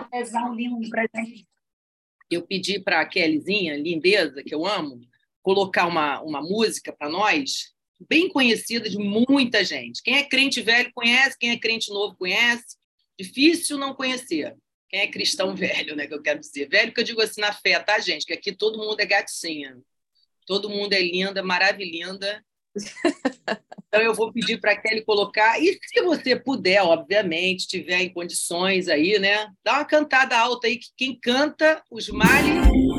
cafezão lindo. Eu pedi para a Kellyzinha, lindeza, que eu amo, colocar uma, uma música para nós, bem conhecida de muita gente. Quem é crente velho conhece, quem é crente novo conhece. Difícil não conhecer. Quem é cristão velho, né? Que eu quero dizer. Velho que eu digo assim na fé, tá, gente? Que aqui todo mundo é gatinha. Todo mundo é linda, maravilhosa. Então eu vou pedir para a Kelly colocar. E se você puder, obviamente, tiver em condições aí, né? Dá uma cantada alta aí, que quem canta os males.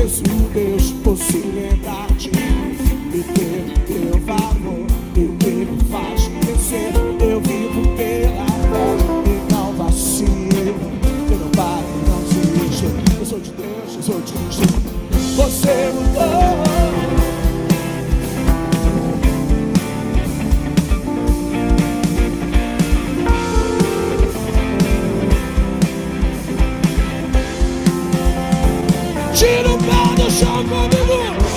Deus, por se lembrar de mim e ter teu valor e o que me faz crescer. Eu vivo pela fé e não vacilo. Eu não paro, não desisto. Eu sou de Deus, eu sou de Cristo. Você mudou. Tira o pé do chão comigo.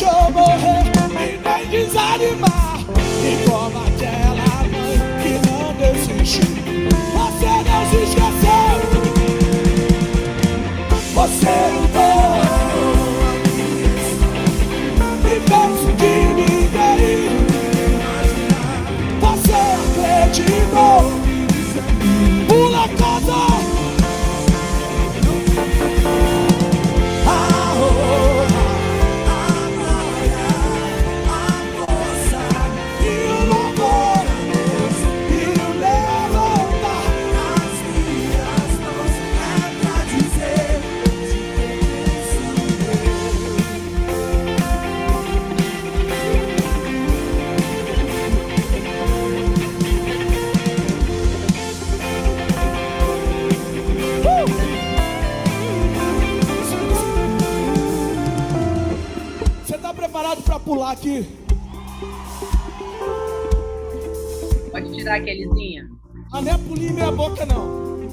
Não aqui? Pode tirar, Kellyzinha. Mas não é pulinho em minha boca, não.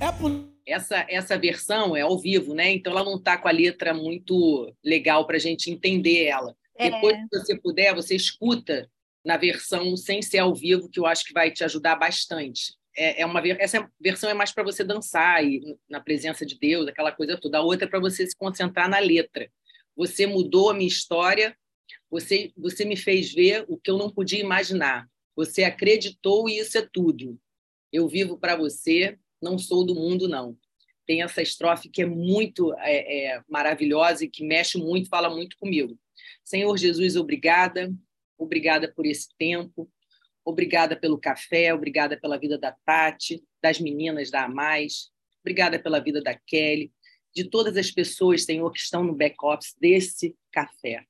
É pulinho. Essa, essa versão é ao vivo, né? Então ela não está com a letra muito legal para a gente entender ela. É. Depois, se você puder, você escuta na versão sem ser ao vivo, que eu acho que vai te ajudar bastante. É, é uma, essa versão é mais para você dançar e na presença de Deus, aquela coisa toda. A outra é para você se concentrar na letra. Você mudou a minha história, você, você me fez ver o que eu não podia imaginar. Você acreditou e isso é tudo. Eu vivo para você, não sou do mundo, não. Tem essa estrofe que é muito é, é, maravilhosa e que mexe muito, fala muito comigo. Senhor Jesus, obrigada. Obrigada por esse tempo. Obrigada pelo café, obrigada pela vida da Tati, das meninas da Mais. Obrigada pela vida da Kelly, de todas as pessoas, Senhor, que estão no back-office desse café.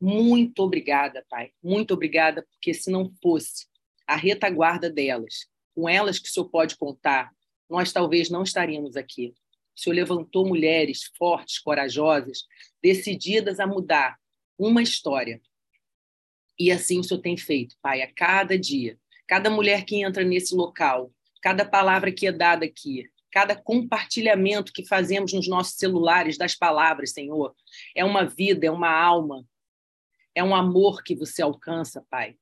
Muito obrigada, Pai. Muito obrigada, porque se não fosse a retaguarda delas, com elas que o Senhor pode contar, nós talvez não estaríamos aqui. O Senhor levantou mulheres fortes, corajosas, decididas a mudar uma história. E assim o Senhor tem feito, Pai, a cada dia. Cada mulher que entra nesse local, cada palavra que é dada aqui, cada compartilhamento que fazemos nos nossos celulares das palavras, Senhor, é uma vida, é uma alma, é um amor que você alcança, Pai.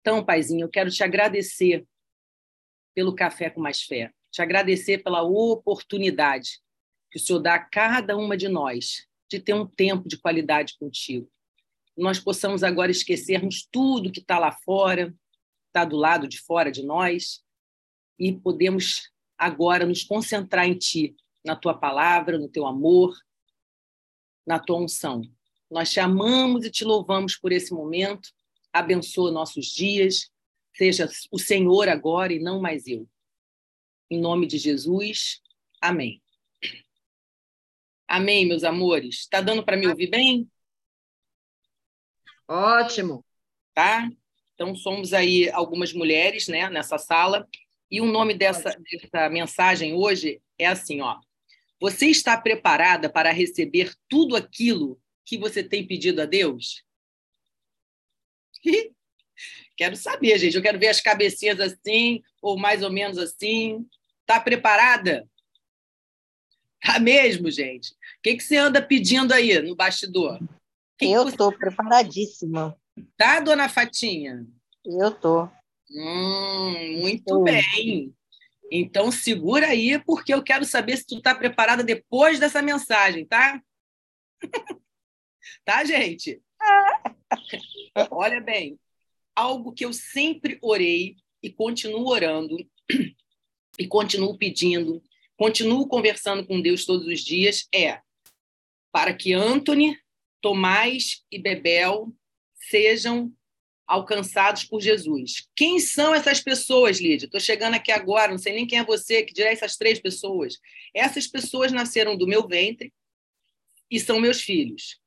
Então, Paizinho, eu quero te agradecer pelo Café com Mais Fé, te agradecer pela oportunidade que o Senhor dá a cada uma de nós de ter um tempo de qualidade contigo. Nós possamos agora esquecermos tudo que está lá fora, está do lado de fora de nós, e podemos agora nos concentrar em Ti, na Tua palavra, no Teu amor, na Tua unção. Nós te amamos e te louvamos por esse momento. Abençoa nossos dias, seja o Senhor agora e não mais eu. Em nome de Jesus, amém. Amém, meus amores. Está dando para me ouvir bem? Ótimo. Tá? Então, somos aí algumas mulheres né, nessa sala. E o nome dessa, dessa mensagem hoje é assim: ó. Você está preparada para receber tudo aquilo que você tem pedido a Deus? quero saber, gente. Eu quero ver as cabecinhas assim, ou mais ou menos assim. Está preparada? Tá mesmo, gente? O que, que você anda pedindo aí no bastidor? Que eu estou você... preparadíssima. Tá, dona Fatinha? Eu tô. Hum, muito bem. Então segura aí, porque eu quero saber se tu está preparada depois dessa mensagem, tá? tá, gente? Olha bem, algo que eu sempre orei e continuo orando e continuo pedindo, continuo conversando com Deus todos os dias é para que Anthony, Tomás e Bebel sejam alcançados por Jesus. Quem são essas pessoas, Lídia? Estou chegando aqui agora, não sei nem quem é você, que dirá essas três pessoas. Essas pessoas nasceram do meu ventre e são meus filhos.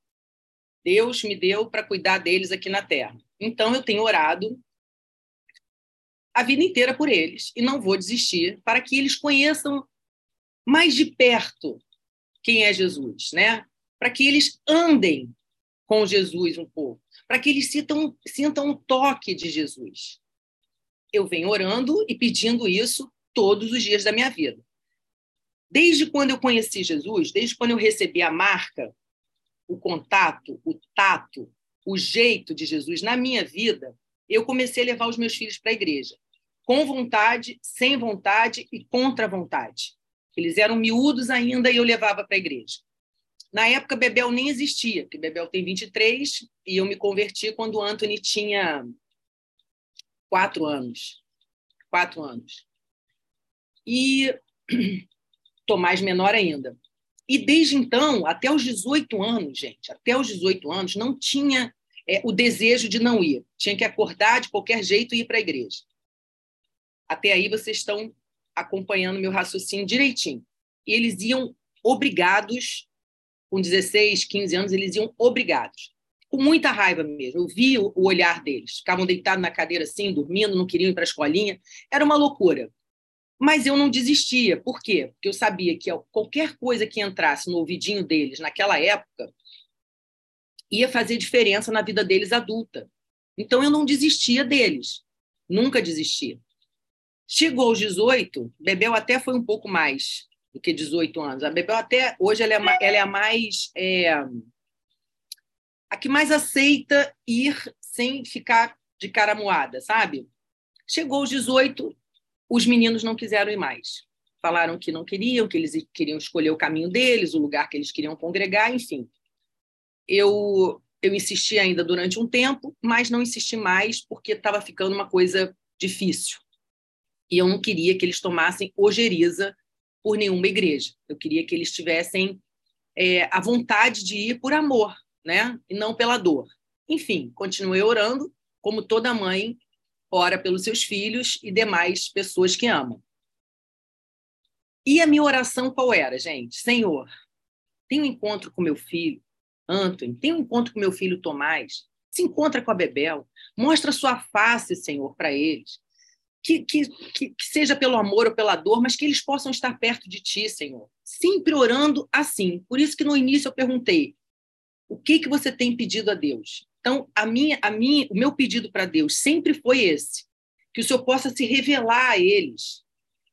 Deus me deu para cuidar deles aqui na terra. Então, eu tenho orado a vida inteira por eles e não vou desistir para que eles conheçam mais de perto quem é Jesus, né? Para que eles andem com Jesus um pouco para que eles sintam, sintam um toque de Jesus. Eu venho orando e pedindo isso todos os dias da minha vida. Desde quando eu conheci Jesus, desde quando eu recebi a marca, o contato, o tato, o jeito de Jesus na minha vida, eu comecei a levar os meus filhos para a igreja, com vontade, sem vontade e contra vontade. Eles eram miúdos ainda e eu levava para a igreja. Na época, Bebel nem existia, porque Bebel tem 23 e eu me converti quando o Anthony tinha quatro anos. Quatro anos. E Tomás menor ainda. E desde então, até os 18 anos, gente, até os 18 anos, não tinha é, o desejo de não ir. Tinha que acordar de qualquer jeito e ir para a igreja. Até aí vocês estão acompanhando meu raciocínio direitinho. E eles iam obrigados com 16, 15 anos, eles iam obrigados. Com muita raiva mesmo. Eu vi o olhar deles. Ficavam deitados na cadeira assim, dormindo, não queriam ir para a escolinha. Era uma loucura. Mas eu não desistia. Por quê? Porque eu sabia que qualquer coisa que entrasse no ouvidinho deles naquela época ia fazer diferença na vida deles adulta. Então eu não desistia deles. Nunca desistia. Chegou aos 18, Bebel até foi um pouco mais do que 18 anos. A Bebel até hoje ela é, ela é a mais é, a que mais aceita ir sem ficar de cara moada, sabe? Chegou aos 18, os meninos não quiseram ir mais. Falaram que não queriam, que eles queriam escolher o caminho deles, o lugar que eles queriam congregar, enfim. Eu eu insisti ainda durante um tempo, mas não insisti mais porque estava ficando uma coisa difícil. E eu não queria que eles tomassem ojeriza por nenhuma igreja. Eu queria que eles tivessem é, a vontade de ir por amor, né? E não pela dor. Enfim, continuei orando, como toda mãe ora pelos seus filhos e demais pessoas que amam. E a minha oração qual era, gente? Senhor, tenho um encontro com meu filho, Anthony, tenho um encontro com meu filho Tomás, se encontra com a Bebel, mostra sua face, Senhor, para eles que, que, que, seja pelo amor ou pela dor, mas que eles possam estar perto de ti, Senhor. Sempre orando assim. Por isso que no início eu perguntei: o que que você tem pedido a Deus? Então, a minha, a minha, o meu pedido para Deus sempre foi esse: que o Senhor possa se revelar a eles,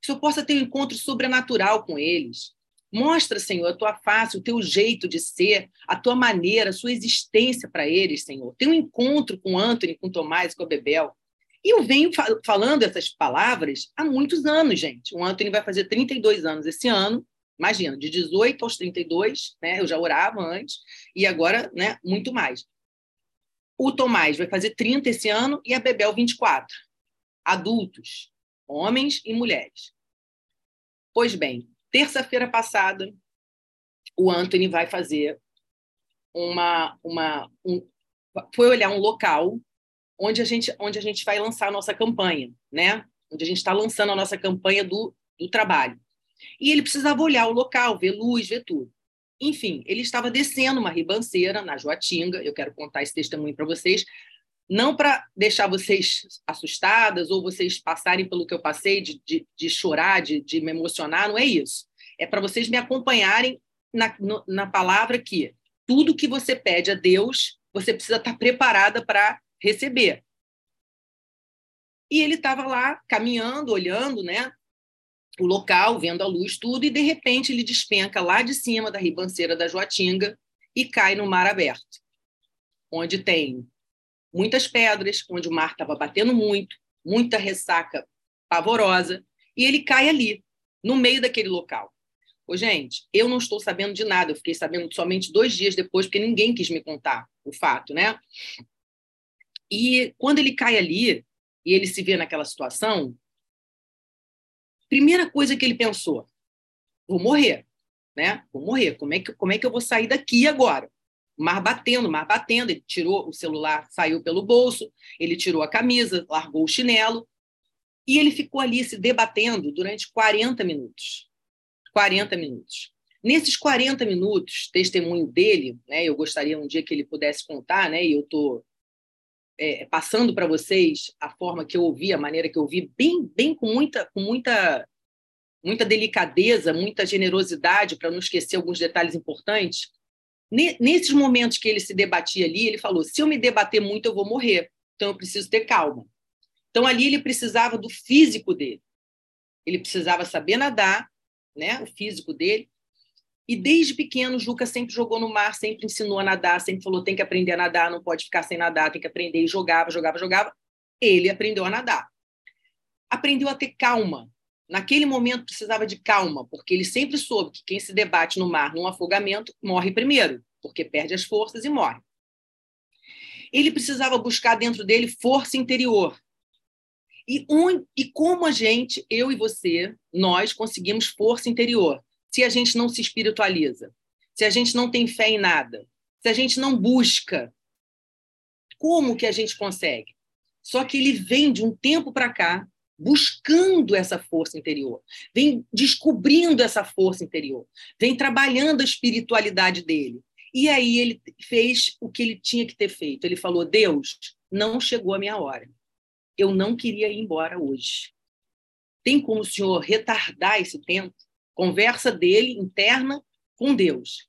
que o Senhor possa ter um encontro sobrenatural com eles. Mostra, Senhor, a tua face, o teu jeito de ser, a tua maneira, a sua existência para eles, Senhor. Tem um encontro com Anthony, com Tomás, com a Bebel. E eu venho falando essas palavras há muitos anos, gente. O Anthony vai fazer 32 anos esse ano. Imagina, de 18 aos 32, né? Eu já orava antes e agora, né, muito mais. O Tomás vai fazer 30 esse ano e a Bebel 24. Adultos, homens e mulheres. Pois bem, terça-feira passada, o Anthony vai fazer uma uma um, foi olhar um local onde a gente, onde a gente vai lançar a nossa campanha, né? Onde a gente está lançando a nossa campanha do, do trabalho. E ele precisava olhar o local, ver luz, ver tudo. Enfim, ele estava descendo uma ribanceira na Joatinga. Eu quero contar esse testemunho para vocês, não para deixar vocês assustadas ou vocês passarem pelo que eu passei, de, de, de chorar, de, de me emocionar, não é isso. É para vocês me acompanharem na, na palavra que tudo que você pede a Deus, você precisa estar preparada para receber. E ele estava lá caminhando, olhando, né? O local, vendo a luz, tudo, e de repente ele despenca lá de cima da ribanceira da Joatinga e cai no mar aberto, onde tem muitas pedras, onde o mar estava batendo muito, muita ressaca pavorosa, e ele cai ali, no meio daquele local. Ô, gente, eu não estou sabendo de nada, eu fiquei sabendo somente dois dias depois, porque ninguém quis me contar o fato, né? E quando ele cai ali e ele se vê naquela situação, primeira coisa que ele pensou: vou morrer, né? Vou morrer. Como é que como é que eu vou sair daqui agora? Mar batendo, mar batendo. Ele tirou o celular, saiu pelo bolso, ele tirou a camisa, largou o chinelo e ele ficou ali se debatendo durante 40 minutos. 40 minutos. Nesses 40 minutos, testemunho dele, né, eu gostaria um dia que ele pudesse contar, né, e eu estou é, passando para vocês a forma que eu ouvi, a maneira que eu ouvi, bem, bem com muita, com muita, muita delicadeza, muita generosidade, para não esquecer alguns detalhes importantes. Nesses momentos que ele se debatia ali, ele falou: se eu me debater muito, eu vou morrer, então eu preciso ter calma. Então ali ele precisava do físico dele, ele precisava saber nadar, né, o físico dele, e desde pequeno, Juca sempre jogou no mar, sempre ensinou a nadar, sempre falou: tem que aprender a nadar, não pode ficar sem nadar, tem que aprender. E jogava, jogava, jogava. Ele aprendeu a nadar. Aprendeu a ter calma. Naquele momento precisava de calma, porque ele sempre soube que quem se debate no mar num afogamento morre primeiro, porque perde as forças e morre. Ele precisava buscar dentro dele força interior. E, um, e como a gente, eu e você, nós conseguimos força interior? Se a gente não se espiritualiza, se a gente não tem fé em nada, se a gente não busca, como que a gente consegue? Só que ele vem de um tempo para cá buscando essa força interior, vem descobrindo essa força interior, vem trabalhando a espiritualidade dele. E aí ele fez o que ele tinha que ter feito. Ele falou: Deus, não chegou a minha hora. Eu não queria ir embora hoje. Tem como o Senhor retardar esse tempo? Conversa dele interna com Deus.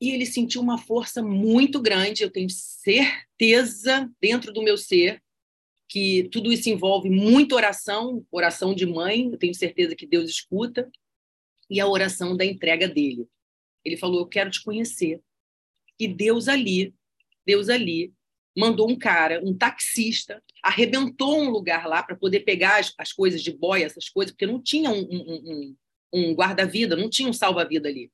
E ele sentiu uma força muito grande, eu tenho certeza dentro do meu ser que tudo isso envolve muita oração, oração de mãe, eu tenho certeza que Deus escuta, e a oração da entrega dele. Ele falou: Eu quero te conhecer. E Deus ali, Deus ali, mandou um cara, um taxista, arrebentou um lugar lá para poder pegar as, as, coisas de boia, essas coisas, porque não tinha um, um, um, um guarda-vida, não tinha um salva-vida ali.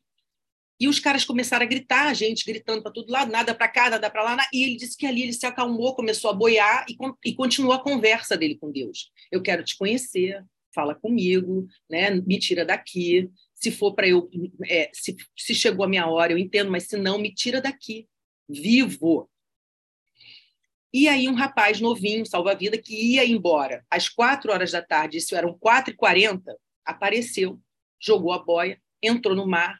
E os caras começaram a gritar, a gente gritando para todo lado, nada para cá, nada para lá. E ele disse que ali ele se acalmou, começou a boiar e, e continuou a conversa dele com Deus. Eu quero te conhecer, fala comigo, né? me tira daqui. Se for para eu. É, se, se chegou a minha hora, eu entendo, mas se não, me tira daqui. Vivo. E aí um rapaz novinho, salva-vida, que ia embora às quatro horas da tarde, isso eram quatro e quarenta, apareceu, jogou a boia, entrou no mar,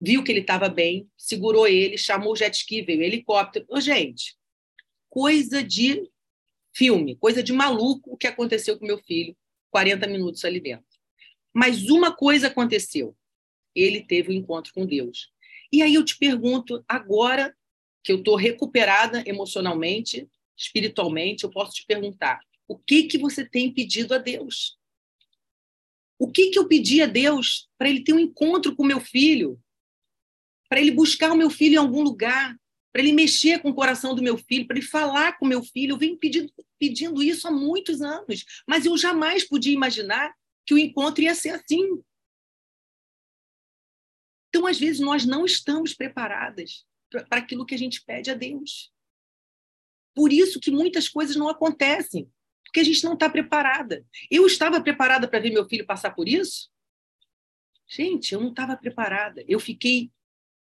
viu que ele estava bem, segurou ele, chamou o jet ski, veio o helicóptero. Gente, coisa de filme, coisa de maluco o que aconteceu com meu filho, 40 minutos ali dentro. Mas uma coisa aconteceu. Ele teve um encontro com Deus. E aí eu te pergunto, agora que eu estou recuperada emocionalmente, espiritualmente, eu posso te perguntar: o que que você tem pedido a Deus? O que que eu pedi a Deus para ele ter um encontro com meu filho? Para ele buscar o meu filho em algum lugar? Para ele mexer com o coração do meu filho? Para ele falar com o meu filho? Eu venho pedindo, pedindo isso há muitos anos, mas eu jamais podia imaginar que o encontro ia ser assim. Então, às vezes, nós não estamos preparadas para aquilo que a gente pede a Deus. Por isso que muitas coisas não acontecem, porque a gente não está preparada. Eu estava preparada para ver meu filho passar por isso? Gente, eu não estava preparada. Eu fiquei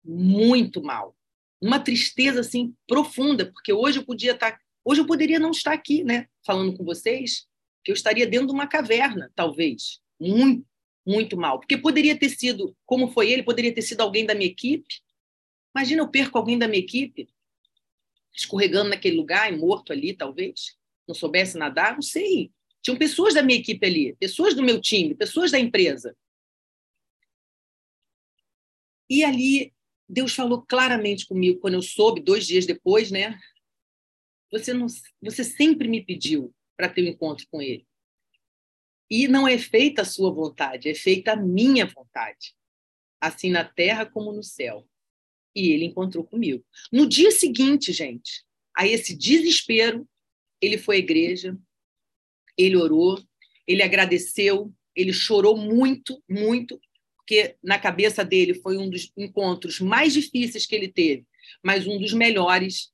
muito mal. uma tristeza assim profunda, porque hoje eu podia estar, tá, hoje eu poderia não estar aqui, né, falando com vocês, que eu estaria dentro de uma caverna, talvez, muito, muito mal, porque poderia ter sido, como foi ele, poderia ter sido alguém da minha equipe. Imagina eu perco alguém da minha equipe, escorregando naquele lugar e morto ali, talvez, não soubesse nadar, não sei. Tinham pessoas da minha equipe ali, pessoas do meu time, pessoas da empresa. E ali Deus falou claramente comigo quando eu soube dois dias depois, né? Você não, você sempre me pediu para ter um encontro com Ele. E não é feita a sua vontade, é feita a minha vontade, assim na terra como no céu. E ele encontrou comigo. No dia seguinte, gente, a esse desespero, ele foi à igreja, ele orou, ele agradeceu, ele chorou muito, muito, porque na cabeça dele foi um dos encontros mais difíceis que ele teve, mas um dos melhores.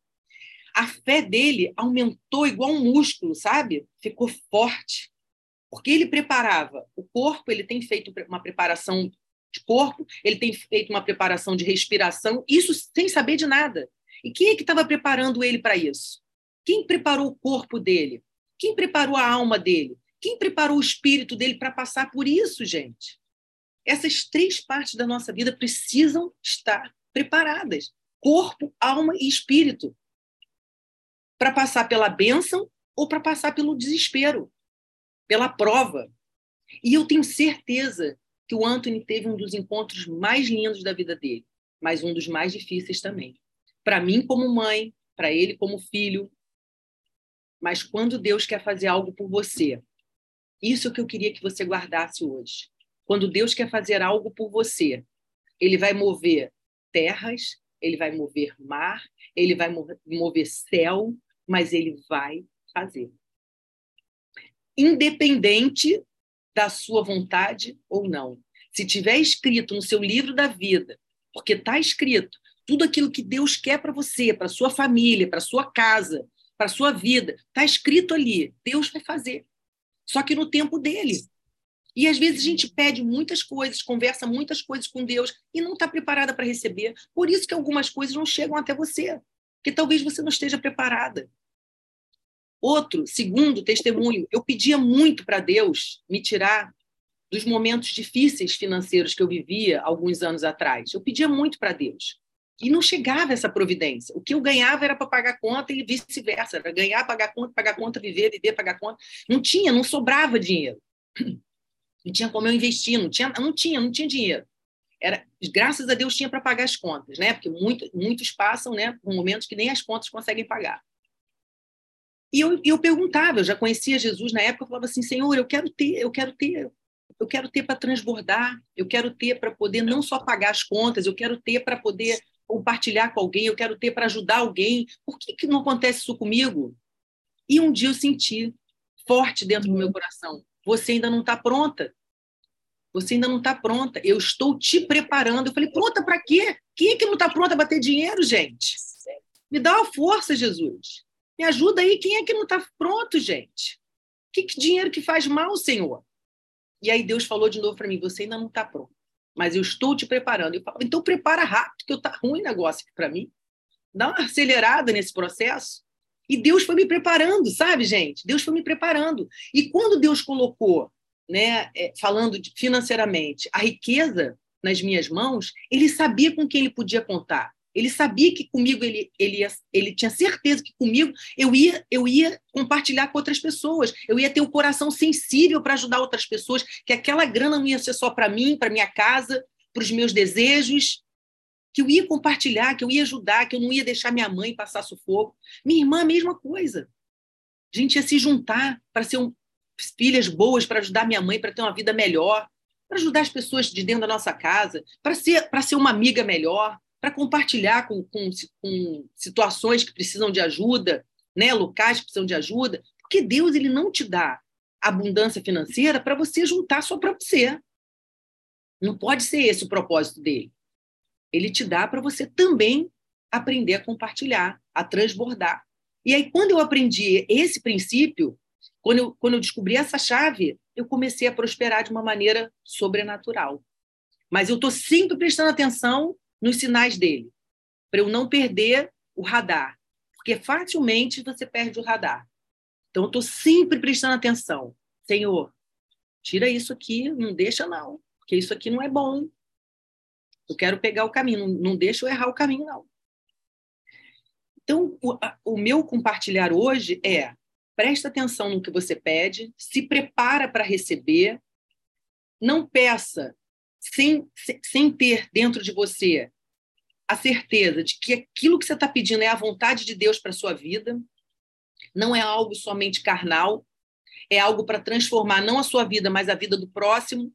A fé dele aumentou igual um músculo, sabe? Ficou forte. Porque ele preparava o corpo, ele tem feito uma preparação de corpo, ele tem feito uma preparação de respiração, isso sem saber de nada. E quem é que estava preparando ele para isso? Quem preparou o corpo dele? Quem preparou a alma dele? Quem preparou o espírito dele para passar por isso, gente? Essas três partes da nossa vida precisam estar preparadas: corpo, alma e espírito para passar pela bênção ou para passar pelo desespero, pela prova. E eu tenho certeza que o Anthony teve um dos encontros mais lindos da vida dele, mas um dos mais difíceis também. Para mim, como mãe, para ele, como filho. Mas quando Deus quer fazer algo por você, isso é o que eu queria que você guardasse hoje. Quando Deus quer fazer algo por você, ele vai mover terras, ele vai mover mar, ele vai mover céu, mas ele vai fazer. Independente da sua vontade ou não. Se tiver escrito no seu livro da vida, porque está escrito tudo aquilo que Deus quer para você, para sua família, para sua casa, para sua vida, está escrito ali. Deus vai fazer. Só que no tempo dele. E às vezes a gente pede muitas coisas, conversa muitas coisas com Deus e não está preparada para receber. Por isso que algumas coisas não chegam até você, porque talvez você não esteja preparada. Outro, segundo testemunho, eu pedia muito para Deus me tirar dos momentos difíceis financeiros que eu vivia alguns anos atrás. Eu pedia muito para Deus. E não chegava essa providência. O que eu ganhava era para pagar conta e vice-versa. Era ganhar, pagar conta, pagar conta, viver, viver, pagar conta. Não tinha, não sobrava dinheiro. Não tinha como eu investir, não tinha, não tinha, não tinha dinheiro. Era, graças a Deus tinha para pagar as contas, né? Porque muito, muitos passam, né, por momentos que nem as contas conseguem pagar. E eu, eu perguntava, eu já conhecia Jesus na época, eu falava assim, Senhor, eu quero ter, eu quero ter, eu quero ter para transbordar, eu quero ter para poder não só pagar as contas, eu quero ter para poder compartilhar com alguém, eu quero ter para ajudar alguém. Por que, que não acontece isso comigo? E um dia eu senti forte dentro do meu uhum. coração você ainda não está pronta. Você ainda não está pronta. Eu estou te preparando. Eu falei, pronta para quê? Quem é que não está pronta para ter dinheiro, gente? Me dá uma força, Jesus. Me ajuda aí. Quem é que não está pronto, gente? Que, que dinheiro que faz mal, Senhor? E aí Deus falou de novo para mim: você ainda não está pronto, mas eu estou te preparando. Eu falo, então prepara rápido, que eu tá ruim negócio para mim. Dá uma acelerada nesse processo. E Deus foi me preparando, sabe, gente? Deus foi me preparando. E quando Deus colocou, né, é, falando financeiramente, a riqueza nas minhas mãos, ele sabia com quem ele podia contar. Ele sabia que comigo ele, ele, ia, ele tinha certeza que comigo eu ia, eu ia compartilhar com outras pessoas. Eu ia ter o um coração sensível para ajudar outras pessoas, que aquela grana não ia ser só para mim, para minha casa, para os meus desejos, que eu ia compartilhar, que eu ia ajudar, que eu não ia deixar minha mãe passar sufoco. Minha irmã, a mesma coisa. A gente ia se juntar para ser um, filhas boas, para ajudar minha mãe, para ter uma vida melhor, para ajudar as pessoas de dentro da nossa casa, para ser, para ser uma amiga melhor, para compartilhar com, com, com situações que precisam de ajuda, né, locais que precisam de ajuda, porque Deus ele não te dá abundância financeira para você juntar só para você. Não pode ser esse o propósito dele ele te dá para você também aprender a compartilhar, a transbordar. E aí, quando eu aprendi esse princípio, quando eu, quando eu descobri essa chave, eu comecei a prosperar de uma maneira sobrenatural. Mas eu estou sempre prestando atenção nos sinais dele. para eu não perder o radar, porque facilmente você perde o radar. Então, eu estou sempre prestando atenção. Senhor, tira isso aqui, não deixa não, porque isso aqui não é bom. Eu quero pegar o caminho, não, deixa eu errar o caminho, não. Então, o, o meu compartilhar hoje é presta atenção no que você pede, se prepara para receber, não peça sem, sem ter dentro de você a certeza de que aquilo que você está pedindo é a vontade de Deus para sua vida, não é algo somente carnal, é algo para transformar não a sua vida, mas a vida do próximo.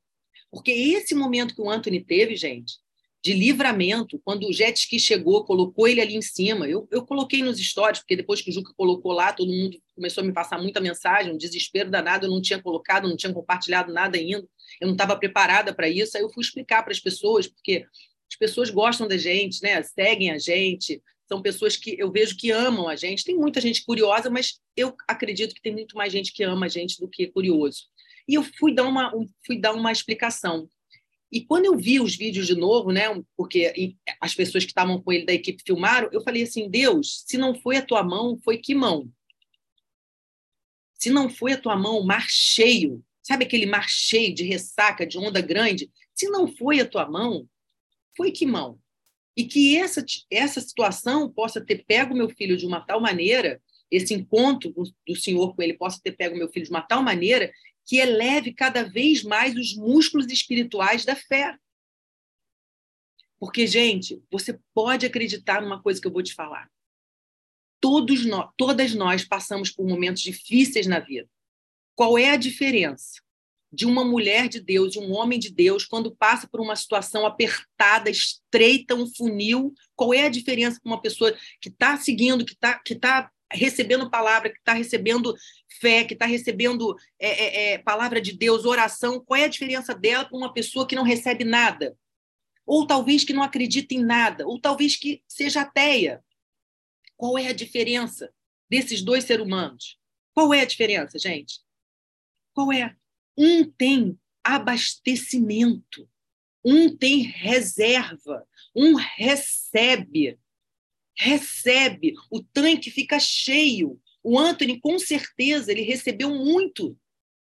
Porque esse momento que o Anthony teve, gente, de livramento, quando o jet ski chegou, colocou ele ali em cima. Eu, eu coloquei nos stories, porque depois que o Juca colocou lá, todo mundo começou a me passar muita mensagem, um desespero danado, eu não tinha colocado, não tinha compartilhado nada ainda, eu não estava preparada para isso. Aí eu fui explicar para as pessoas, porque as pessoas gostam da gente, né? seguem a gente, são pessoas que eu vejo que amam a gente. Tem muita gente curiosa, mas eu acredito que tem muito mais gente que ama a gente do que curioso. E eu fui dar uma, fui dar uma explicação. E quando eu vi os vídeos de novo, né, porque as pessoas que estavam com ele da equipe filmaram, eu falei assim: Deus, se não foi a tua mão, foi que mão? Se não foi a tua mão, mar cheio, sabe aquele mar cheio de ressaca, de onda grande? Se não foi a tua mão, foi que mão? E que essa, essa situação possa ter pego meu filho de uma tal maneira, esse encontro do Senhor com ele possa ter pego meu filho de uma tal maneira que eleve cada vez mais os músculos espirituais da fé. Porque, gente, você pode acreditar numa coisa que eu vou te falar. Todos nós, todas nós passamos por momentos difíceis na vida. Qual é a diferença de uma mulher de Deus, de um homem de Deus, quando passa por uma situação apertada, estreita, um funil? Qual é a diferença para uma pessoa que está seguindo, que está que tá recebendo palavra, que está recebendo fé, que está recebendo é, é, é, palavra de Deus, oração, qual é a diferença dela para uma pessoa que não recebe nada? Ou talvez que não acredita em nada, ou talvez que seja ateia. Qual é a diferença desses dois seres humanos? Qual é a diferença, gente? Qual é? Um tem abastecimento, um tem reserva, um recebe recebe, o tanque fica cheio. O Anthony, com certeza, ele recebeu muito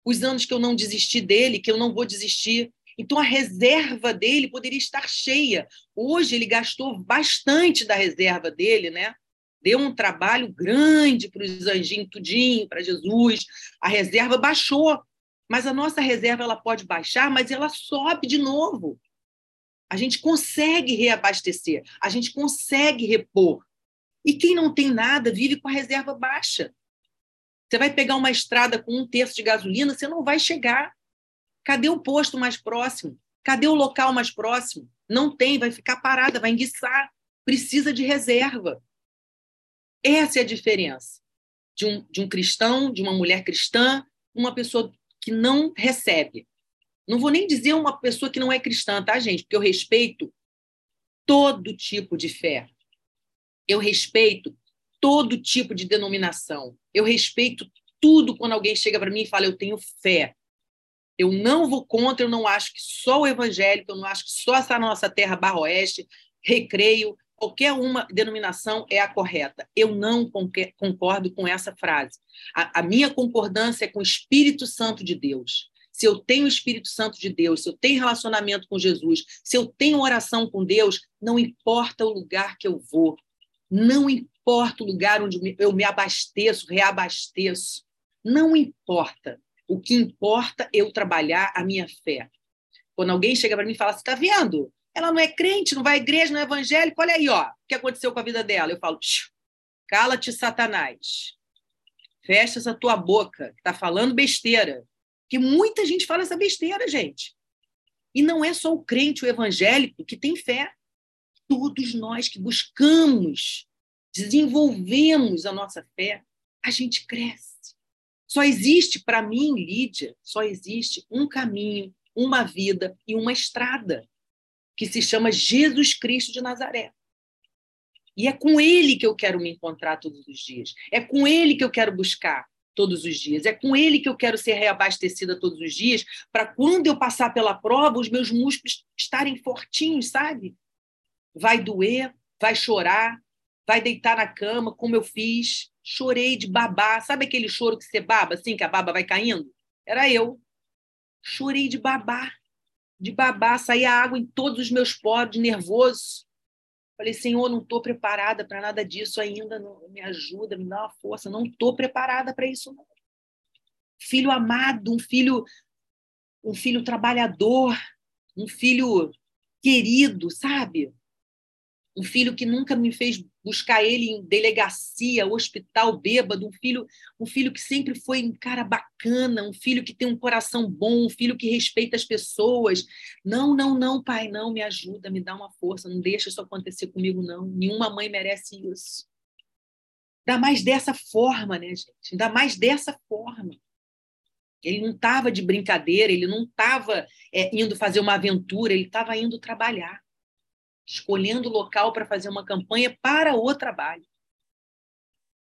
os anos que eu não desisti dele, que eu não vou desistir. Então, a reserva dele poderia estar cheia. Hoje, ele gastou bastante da reserva dele, né? Deu um trabalho grande para os anjinhos, tudinho, para Jesus. A reserva baixou. Mas a nossa reserva ela pode baixar, mas ela sobe de novo. A gente consegue reabastecer, a gente consegue repor. E quem não tem nada vive com a reserva baixa. Você vai pegar uma estrada com um terço de gasolina, você não vai chegar. Cadê o posto mais próximo? Cadê o local mais próximo? Não tem, vai ficar parada, vai enguiçar. Precisa de reserva. Essa é a diferença de um, de um cristão, de uma mulher cristã, uma pessoa que não recebe. Não vou nem dizer uma pessoa que não é cristã, tá, gente? Porque eu respeito todo tipo de fé. Eu respeito todo tipo de denominação. Eu respeito tudo quando alguém chega para mim e fala: Eu tenho fé. Eu não vou contra, eu não acho que só o evangélico, eu não acho que só essa nossa terra Barro Oeste, recreio, qualquer uma denominação é a correta. Eu não concordo com essa frase. A, a minha concordância é com o Espírito Santo de Deus se eu tenho o Espírito Santo de Deus, se eu tenho relacionamento com Jesus, se eu tenho oração com Deus, não importa o lugar que eu vou, não importa o lugar onde eu me abasteço, reabasteço, não importa. O que importa é eu trabalhar a minha fé. Quando alguém chega para mim e fala, você está vendo? Ela não é crente, não vai à igreja, não é evangélico, olha aí, ó, o que aconteceu com a vida dela. Eu falo, cala-te, Satanás. Fecha essa tua boca, que está falando besteira. Que muita gente fala essa besteira, gente. E não é só o crente, o evangélico, que tem fé. Todos nós que buscamos, desenvolvemos a nossa fé, a gente cresce. Só existe, para mim, Lídia, só existe um caminho, uma vida e uma estrada, que se chama Jesus Cristo de Nazaré. E é com ele que eu quero me encontrar todos os dias. É com ele que eu quero buscar todos os dias. É com ele que eu quero ser reabastecida todos os dias, para quando eu passar pela prova, os meus músculos estarem fortinhos, sabe? Vai doer, vai chorar, vai deitar na cama, como eu fiz. Chorei de babar. Sabe aquele choro que você baba, assim, que a baba vai caindo? Era eu. Chorei de babar. De babar, saía água em todos os meus poros, nervoso. Falei, Senhor, não estou preparada para nada disso ainda. Não, me ajuda, me dá uma força. Não estou preparada para isso. Não. Filho amado, um filho, um filho trabalhador, um filho querido, sabe? Um filho que nunca me fez buscar ele em delegacia, hospital, bêbado, um filho, um filho que sempre foi um cara bacana, um filho que tem um coração bom, um filho que respeita as pessoas. Não, não, não, pai, não, me ajuda, me dá uma força, não deixa isso acontecer comigo, não. Nenhuma mãe merece isso. Ainda mais dessa forma, né, gente? Ainda mais dessa forma. Ele não estava de brincadeira, ele não estava é, indo fazer uma aventura, ele estava indo trabalhar, escolhendo o local para fazer uma campanha para o trabalho.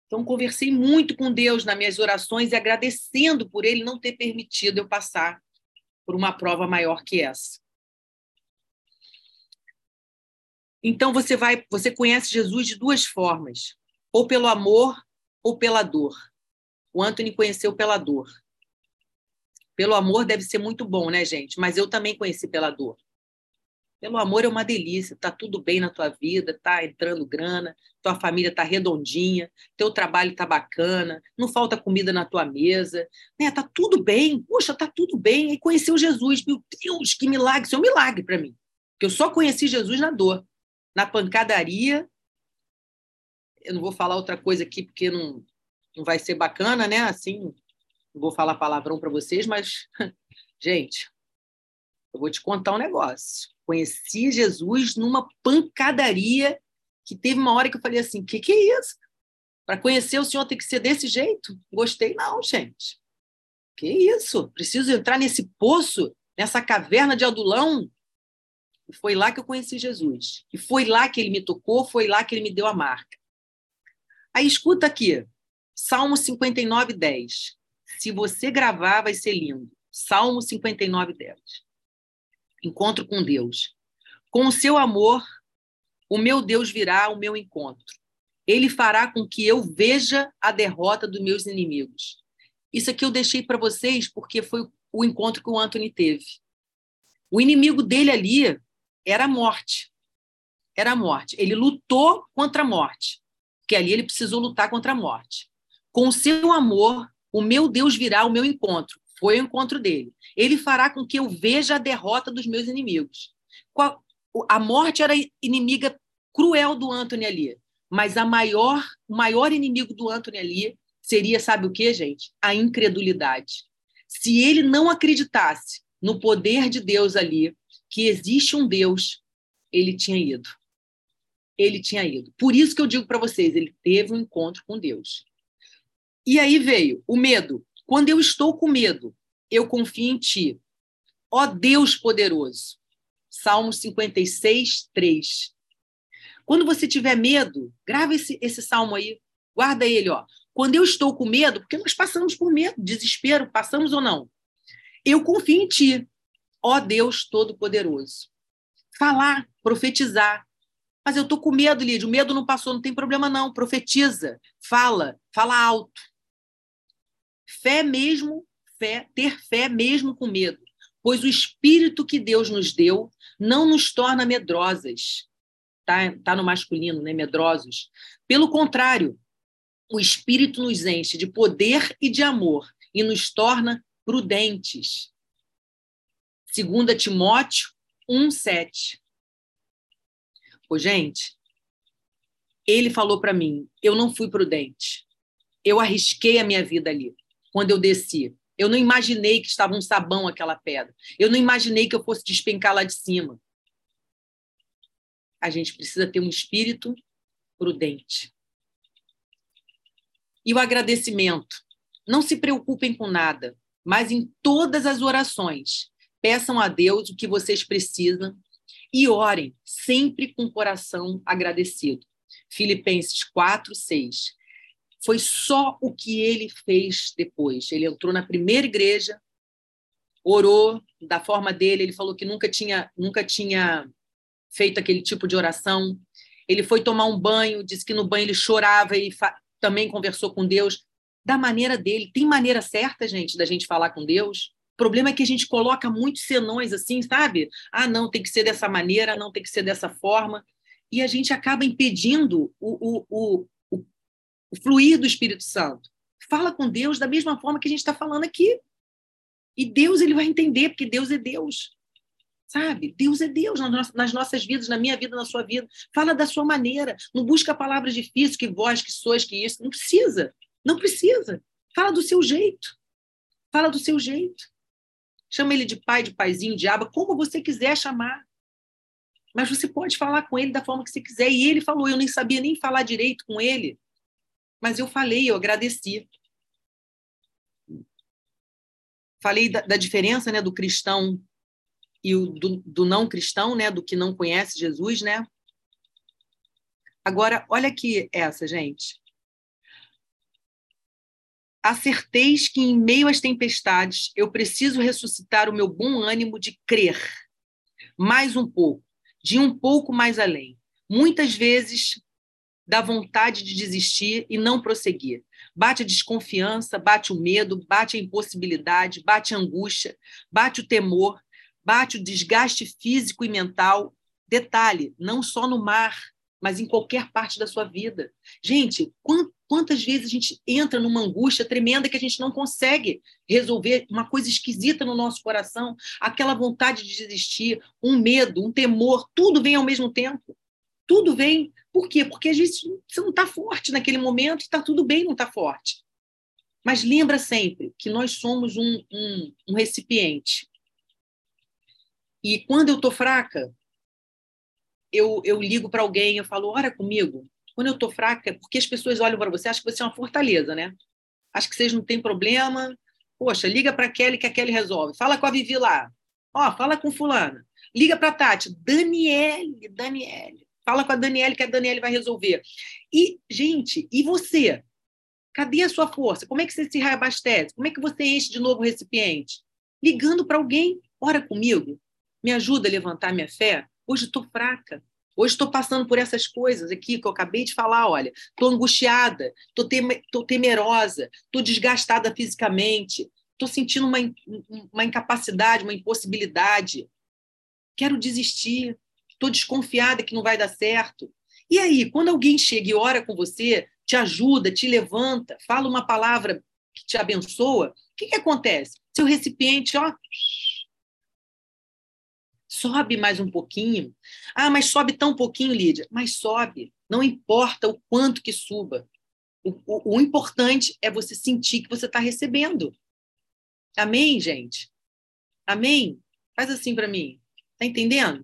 Então, conversei muito com Deus nas minhas orações e agradecendo por ele não ter permitido eu passar por uma prova maior que essa. Então você vai, você conhece Jesus de duas formas, ou pelo amor ou pela dor. O Anthony conheceu pela dor. Pelo amor deve ser muito bom, né, gente? Mas eu também conheci pela dor. Pelo amor é uma delícia, tá tudo bem na tua vida, tá entrando grana, tua família tá redondinha, teu trabalho tá bacana, não falta comida na tua mesa, né? Tá tudo bem, puxa, tá tudo bem. E conheceu Jesus, meu Deus, que milagre, isso é um milagre para mim. Porque eu só conheci Jesus na dor, na pancadaria. Eu não vou falar outra coisa aqui porque não, não vai ser bacana, né? Assim, não vou falar palavrão para vocês, mas, gente, eu vou te contar um negócio. Conheci Jesus numa pancadaria que teve uma hora que eu falei assim: que, que é isso? Para conhecer o Senhor tem que ser desse jeito? Gostei, não, gente. Que isso? Preciso entrar nesse poço, nessa caverna de adulão? E foi lá que eu conheci Jesus. E foi lá que ele me tocou, foi lá que ele me deu a marca. Aí escuta aqui, Salmo 59, 10. Se você gravar, vai ser lindo. Salmo 59, 10. Encontro com Deus. Com o seu amor, o meu Deus virá ao meu encontro. Ele fará com que eu veja a derrota dos meus inimigos. Isso aqui eu deixei para vocês porque foi o encontro que o Anthony teve. O inimigo dele ali era a morte. Era a morte. Ele lutou contra a morte, porque ali ele precisou lutar contra a morte. Com o seu amor, o meu Deus virá ao meu encontro. Foi o encontro dele. Ele fará com que eu veja a derrota dos meus inimigos. A morte era inimiga cruel do Anthony ali, mas a maior, o maior inimigo do Anthony ali seria, sabe o que, gente? A incredulidade. Se ele não acreditasse no poder de Deus ali, que existe um Deus, ele tinha ido. Ele tinha ido. Por isso que eu digo para vocês, ele teve um encontro com Deus. E aí veio o medo. Quando eu estou com medo, eu confio em ti. Ó Deus poderoso. Salmo 56, 3. Quando você tiver medo, grava esse, esse salmo aí, guarda ele, ó. Quando eu estou com medo, porque nós passamos por medo, desespero, passamos ou não? Eu confio em ti, ó Deus Todo-Poderoso. Falar, profetizar. Mas eu estou com medo, Lídia. O medo não passou, não tem problema, não. Profetiza, fala, fala alto. Fé mesmo, fé, ter fé mesmo com medo, pois o espírito que Deus nos deu não nos torna medrosas. Tá, tá no masculino, né, medrosos. Pelo contrário, o espírito nos enche de poder e de amor e nos torna prudentes. 2 Timóteo 1:7. Ô, gente, ele falou para mim, eu não fui prudente. Eu arrisquei a minha vida ali quando eu desci. Eu não imaginei que estava um sabão aquela pedra. Eu não imaginei que eu fosse despencar lá de cima. A gente precisa ter um espírito prudente. E o agradecimento. Não se preocupem com nada, mas em todas as orações, peçam a Deus o que vocês precisam e orem sempre com o coração agradecido. Filipenses 4, 6 foi só o que ele fez depois. Ele entrou na primeira igreja, orou da forma dele, ele falou que nunca tinha, nunca tinha feito aquele tipo de oração. Ele foi tomar um banho, disse que no banho ele chorava e também conversou com Deus da maneira dele. Tem maneira certa, gente, da gente falar com Deus? O problema é que a gente coloca muitos senões assim, sabe? Ah, não, tem que ser dessa maneira, não tem que ser dessa forma. E a gente acaba impedindo o, o, o, o, fluir do Espírito Santo. Fala com Deus da mesma forma que a gente está falando aqui. E Deus ele vai entender, porque Deus é Deus. Sabe? Deus é Deus nas nossas vidas, na minha vida, na sua vida. Fala da sua maneira. Não busca palavras difíceis, que vós, que sois, que isso. Não precisa. Não precisa. Fala do seu jeito. Fala do seu jeito. Chama ele de pai, de paizinho, de aba, como você quiser chamar. Mas você pode falar com ele da forma que você quiser. E ele falou, eu nem sabia nem falar direito com ele. Mas eu falei, eu agradeci. Falei da, da diferença né, do cristão e o do, do não cristão, né, do que não conhece Jesus, né? Agora, olha aqui essa, gente. Acerteis que em meio às tempestades eu preciso ressuscitar o meu bom ânimo de crer mais um pouco, de um pouco mais além. Muitas vezes dá vontade de desistir e não prosseguir. Bate a desconfiança, bate o medo, bate a impossibilidade, bate a angústia, bate o temor, bate o desgaste físico e mental. Detalhe, não só no mar, mas em qualquer parte da sua vida. Gente, quantas vezes a gente entra numa angústia tremenda que a gente não consegue resolver, uma coisa esquisita no nosso coração, aquela vontade de desistir, um medo, um temor, tudo vem ao mesmo tempo. Tudo vem. Por quê? Porque a gente você não está forte naquele momento, está tudo bem não está forte. Mas lembra sempre que nós somos um, um, um recipiente. E quando eu estou fraca, eu, eu ligo para alguém, eu falo, ora comigo. Quando eu estou fraca, porque as pessoas olham para você, acham que você é uma fortaleza, né? Acho que vocês não têm problema. Poxa, liga para Kelly que a Kelly resolve. Fala com a Vivi lá. Ó, fala com fulana. Liga para a Tati. Daniele, Daniele. Fala com a Daniele que a Daniele vai resolver. E, gente, e você? Cadê a sua força? Como é que você se reabastece? Como é que você enche de novo o recipiente? Ligando para alguém. Ora comigo me ajuda a levantar minha fé? Hoje estou fraca. Hoje estou passando por essas coisas aqui que eu acabei de falar. Olha, estou angustiada, estou tem, temerosa, estou desgastada fisicamente, estou sentindo uma, uma incapacidade, uma impossibilidade. Quero desistir, estou desconfiada que não vai dar certo. E aí, quando alguém chega e ora com você, te ajuda, te levanta, fala uma palavra que te abençoa, o que, que acontece? Seu recipiente, ó, sobe mais um pouquinho. Ah, mas sobe tão pouquinho, Lídia. Mas sobe. Não importa o quanto que suba. O, o, o importante é você sentir que você está recebendo. Amém, gente? Amém? Faz assim para mim. Tá entendendo?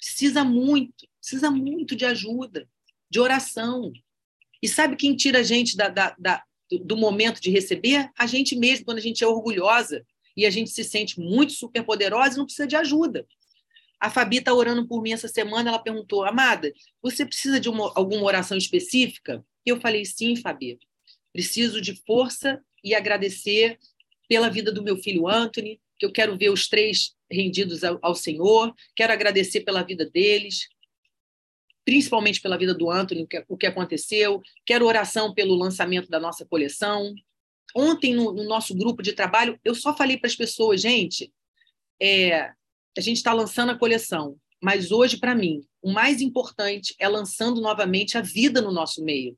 Precisa muito, precisa muito de ajuda, de oração. E sabe quem tira a gente da, da, da, do momento de receber? A gente mesmo, quando a gente é orgulhosa e a gente se sente muito superpoderosa e não precisa de ajuda. A Fabi está orando por mim essa semana. Ela perguntou, Amada, você precisa de uma, alguma oração específica? Eu falei, sim, Fabi. Preciso de força e agradecer pela vida do meu filho Anthony, que eu quero ver os três rendidos ao, ao Senhor. Quero agradecer pela vida deles, principalmente pela vida do Anthony, o que, aconteceu. Quero oração pelo lançamento da nossa coleção. Ontem, no, no nosso grupo de trabalho, eu só falei para as pessoas, gente, é, a gente está lançando a coleção, mas hoje, para mim, o mais importante é lançando novamente a vida no nosso meio.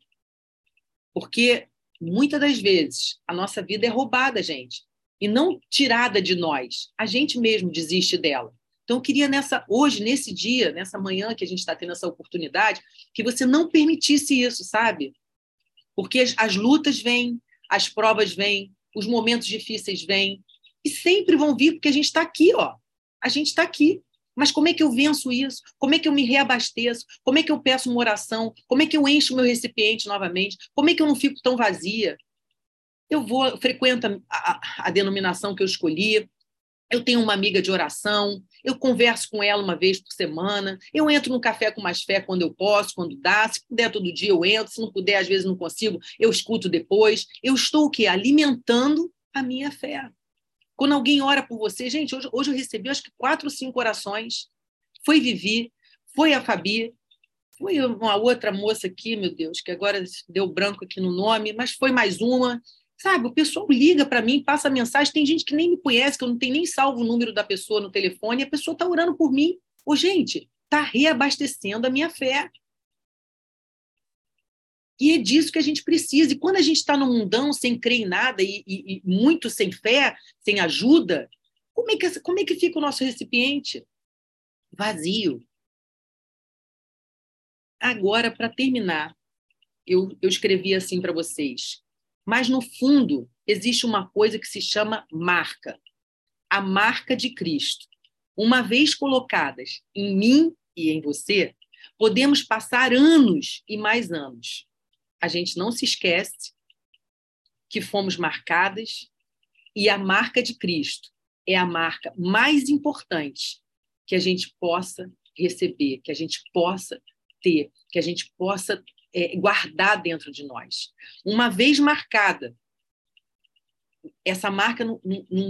Porque muitas das vezes a nossa vida é roubada, gente, e não tirada de nós. A gente mesmo desiste dela. Então, eu queria nessa hoje, nesse dia, nessa manhã que a gente está tendo essa oportunidade, que você não permitisse isso, sabe? Porque as, as lutas vêm, as provas vêm, os momentos difíceis vêm, e sempre vão vir, porque a gente está aqui, ó. A gente está aqui. Mas como é que eu venço isso? Como é que eu me reabasteço? Como é que eu peço uma oração? Como é que eu encho meu recipiente novamente? Como é que eu não fico tão vazia? Eu vou, frequento a, a, denominação que eu escolhi, eu tenho uma amiga de oração, eu converso com ela uma vez por semana, eu entro no café com mais fé quando eu posso, quando dá, se puder todo dia eu entro, se não puder, às vezes não consigo, eu escuto depois. Eu estou o quê? Alimentando a minha fé. Quando alguém ora por você, gente, hoje, hoje eu recebi acho que quatro ou cinco orações. Foi Vivi, foi a Fabi, Foi uma outra moça aqui, meu Deus, que agora deu branco aqui no nome, mas foi mais uma. Sabe, o pessoal liga para mim, passa mensagem. Tem gente que nem me conhece, que eu não tenho nem salvo o número da pessoa no telefone, e a pessoa está orando por mim. Ô, gente, está reabastecendo a minha fé. E é disso que a gente precisa. E quando a gente está no mundão sem crer em nada e, e, e, muito sem fé, sem ajuda, como é que, como é que fica o nosso recipiente? Vazio. Agora, para terminar, eu, eu escrevi assim para vocês. Mas, no fundo, existe uma coisa que se chama marca a marca de Cristo. Uma vez colocadas em mim e em você, podemos passar anos e mais anos. A gente não se esquece que fomos marcadas e a marca de Cristo é a marca mais importante que a gente possa receber, que a gente possa ter, que a gente possa é, guardar dentro de nós. Uma vez marcada, essa marca não,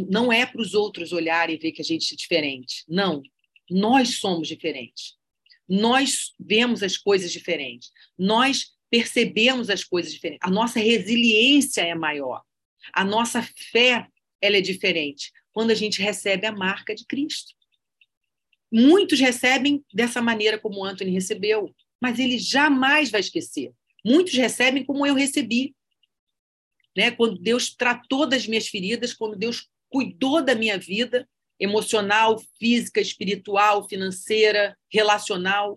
não, é para os outros olharem e ver que a gente é diferente. Não. Nós somos diferentes. Nós vemos as coisas diferentes. Nós percebemos as coisas diferentes. A nossa resiliência é maior. A nossa fé ela é diferente quando a gente recebe a marca de Cristo. Muitos recebem dessa maneira como Anthony recebeu mas ele jamais vai esquecer. Muitos recebem como eu recebi. Né? Quando Deus tratou das minhas feridas, quando Deus cuidou da minha vida emocional, física, espiritual, financeira, relacional.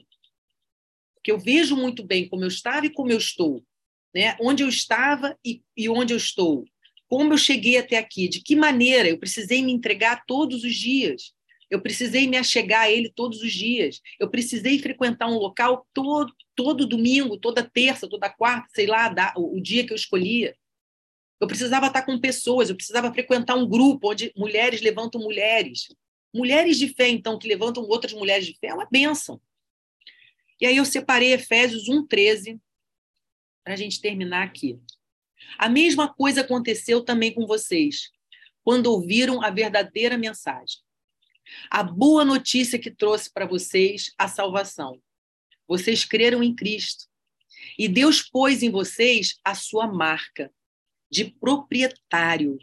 Porque eu vejo muito bem como eu estava e como eu estou. Né? Onde eu estava e, e onde eu estou. Como eu cheguei até aqui, de que maneira eu precisei me entregar todos os dias. Eu precisei me achegar a ele todos os dias. Eu precisei frequentar um local todo, todo domingo, toda terça, toda quarta, sei lá, o dia que eu escolhia. Eu precisava estar com pessoas, eu precisava frequentar um grupo onde mulheres levantam mulheres. Mulheres de fé, então, que levantam outras mulheres de fé, é uma bênção. E aí eu separei Efésios 1,13 para a gente terminar aqui. A mesma coisa aconteceu também com vocês, quando ouviram a verdadeira mensagem a boa notícia que trouxe para vocês a salvação. Vocês creram em Cristo. E Deus pôs em vocês a sua marca de proprietário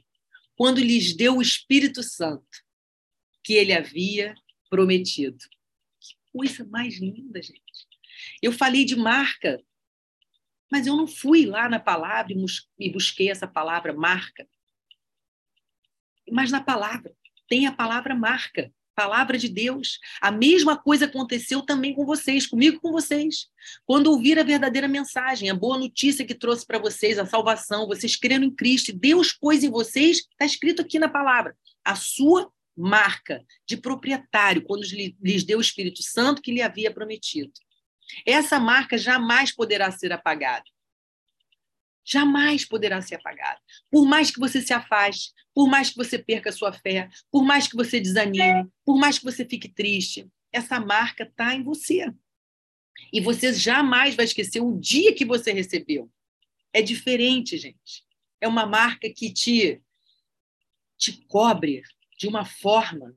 quando lhes deu o Espírito Santo que ele havia prometido. Que coisa mais linda, gente. Eu falei de marca, mas eu não fui lá na palavra e busquei essa palavra marca. Mas na palavra tem a palavra marca, palavra de Deus. A mesma coisa aconteceu também com vocês, comigo com vocês. Quando ouvir a verdadeira mensagem, a boa notícia que trouxe para vocês, a salvação, vocês creram em Cristo, Deus pôs em vocês, está escrito aqui na palavra, a sua marca de proprietário, quando lhes deu o Espírito Santo que lhe havia prometido. Essa marca jamais poderá ser apagada jamais poderá ser apagado. Por mais que você se afaste, por mais que você perca a sua fé, por mais que você desanime, por mais que você fique triste, essa marca está em você. E você jamais vai esquecer o dia que você recebeu. É diferente, gente. É uma marca que te, te cobre de uma forma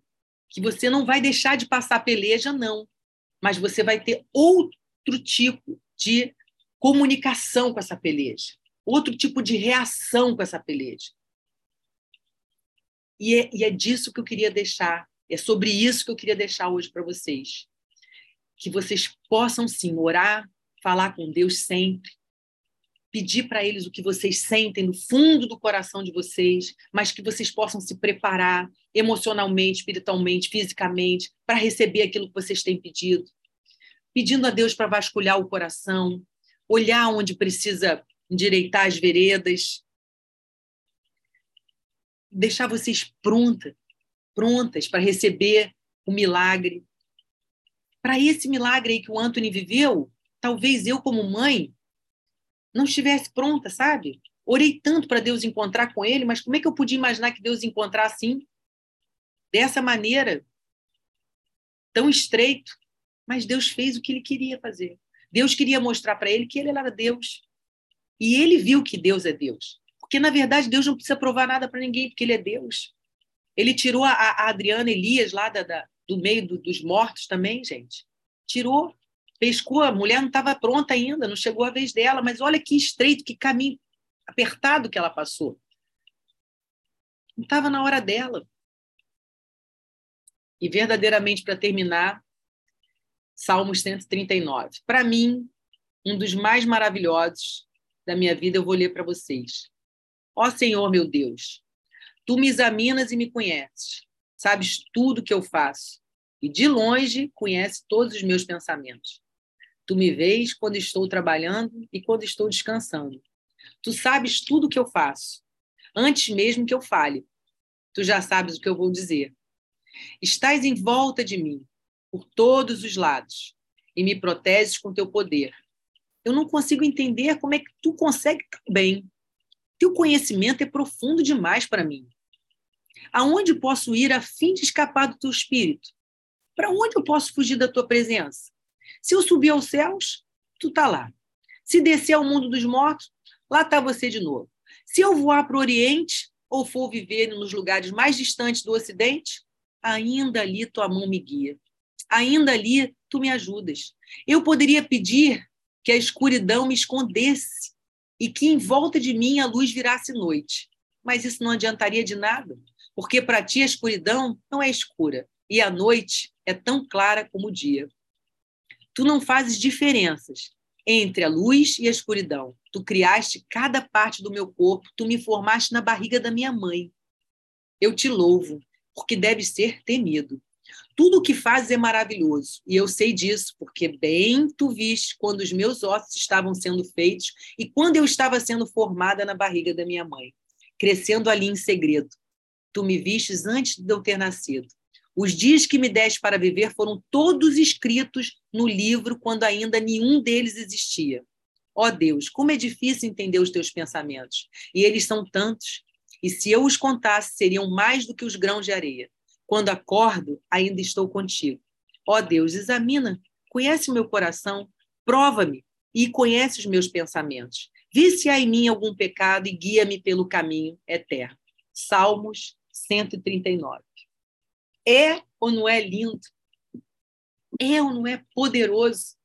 que você não vai deixar de passar peleja, não. Mas você vai ter outro tipo de comunicação com essa peleja outro tipo de reação com essa peleja. E é, e é disso que eu queria deixar, é sobre isso que eu queria deixar hoje para vocês. Que vocês possam sim orar, falar com Deus sempre, pedir para eles o que vocês sentem no fundo do coração de vocês, mas que vocês possam se preparar emocionalmente, espiritualmente, fisicamente, para receber aquilo que vocês têm pedido. Pedindo a Deus para vasculhar o coração, olhar onde precisa endireitar as veredas, deixar vocês prontas, prontas para receber o milagre. Para esse milagre aí que o Anthony viveu, talvez eu, como mãe, não estivesse pronta, sabe? Orei tanto para Deus encontrar com ele, mas como é que eu podia imaginar que Deus encontrar assim? Dessa maneira, tão estreito. Mas Deus fez o que ele queria fazer. Deus queria mostrar para ele que ele era Deus. E ele viu que Deus é Deus. Porque, na verdade, Deus não precisa provar nada para ninguém, porque ele é Deus. Ele tirou a, a Adriana Elias lá da, da, do meio do, dos mortos também, gente. Tirou. pescou, a mulher não estava pronta ainda, não chegou a vez dela, mas olha que estreito, que caminho apertado que ela passou. Não estava na hora dela. E verdadeiramente, para terminar, Salmos 139. Para mim, um dos mais maravilhosos da minha vida, eu vou ler para vocês. Ó Senhor, meu Deus, tu me examinas e me conheces, sabes tudo que eu faço, e de longe conhece todos os meus pensamentos. Tu me vês quando estou trabalhando e quando estou descansando. Tu sabes tudo que eu faço, antes mesmo que eu fale. Tu já sabes o que eu vou dizer. Estás em volta de mim, por todos os lados, e me proteges com teu poder. Eu não consigo entender como é que tu consegue tão bem. Teu conhecimento é profundo demais para mim. Aonde posso ir a fim de escapar do teu espírito? Para onde eu posso fugir da tua presença? Se eu subir aos céus, tu tá lá. Se descer ao mundo dos mortos, lá está você de novo. Se eu voar para o Oriente ou for viver nos lugares mais distantes do Ocidente, ainda ali tua mão me guia. Ainda ali tu me ajudas. Eu poderia pedir que a escuridão me escondesse e que em volta de mim a luz virasse noite. Mas isso não adiantaria de nada, porque para ti a escuridão não é escura e a noite é tão clara como o dia. Tu não fazes diferenças entre a luz e a escuridão. Tu criaste cada parte do meu corpo, tu me formaste na barriga da minha mãe. Eu te louvo, porque deve ser temido. Tudo o que fazes é maravilhoso, e eu sei disso, porque bem tu viste quando os meus ossos estavam sendo feitos e quando eu estava sendo formada na barriga da minha mãe, crescendo ali em segredo. Tu me vistes antes de eu ter nascido. Os dias que me deste para viver foram todos escritos no livro quando ainda nenhum deles existia. Ó oh Deus, como é difícil entender os teus pensamentos. E eles são tantos. E se eu os contasse, seriam mais do que os grãos de areia. Quando acordo, ainda estou contigo. Ó Deus, examina, conhece o meu coração, prova-me e conhece os meus pensamentos. Vê se há em mim algum pecado e guia-me pelo caminho eterno. Salmos 139. É ou não é lindo? É ou não é poderoso?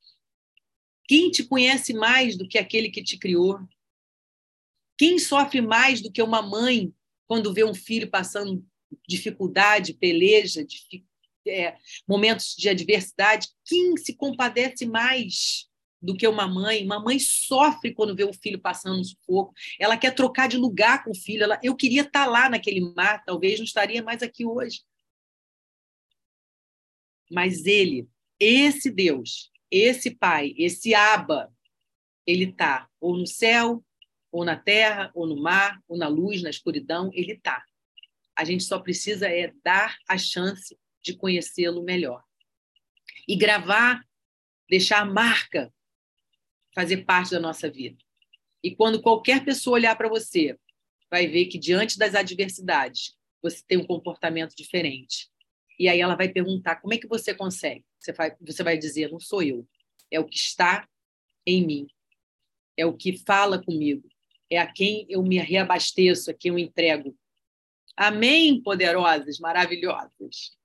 Quem te conhece mais do que aquele que te criou? Quem sofre mais do que uma mãe quando vê um filho passando dificuldade, peleja, é, momentos de adversidade? Quem se compadece mais do que uma mãe? Uma mãe sofre quando vê o filho passando no sufoco. Ela quer trocar de lugar com o filho. Ela, eu queria estar lá naquele mar, talvez não estaria mais aqui hoje. Mas ele, esse Deus, esse Pai, esse Aba, ele está ou no céu, ou na terra, ou no mar, ou na luz, na escuridão, ele está. A gente só precisa é dar a chance de conhecê-lo melhor. E gravar, deixar marca, fazer parte da nossa vida. E quando qualquer pessoa olhar para você, vai ver que diante das adversidades, você tem um comportamento diferente. E aí ela vai perguntar: como é que você consegue? Você vai, você vai dizer: não sou eu, é o que está em mim, é o que fala comigo, é a quem eu me reabasteço, a quem eu entrego. Amém, poderosas, maravilhosas.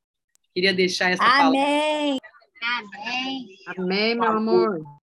Queria deixar essa Amém. palavra. Amém. Amém, meu amor.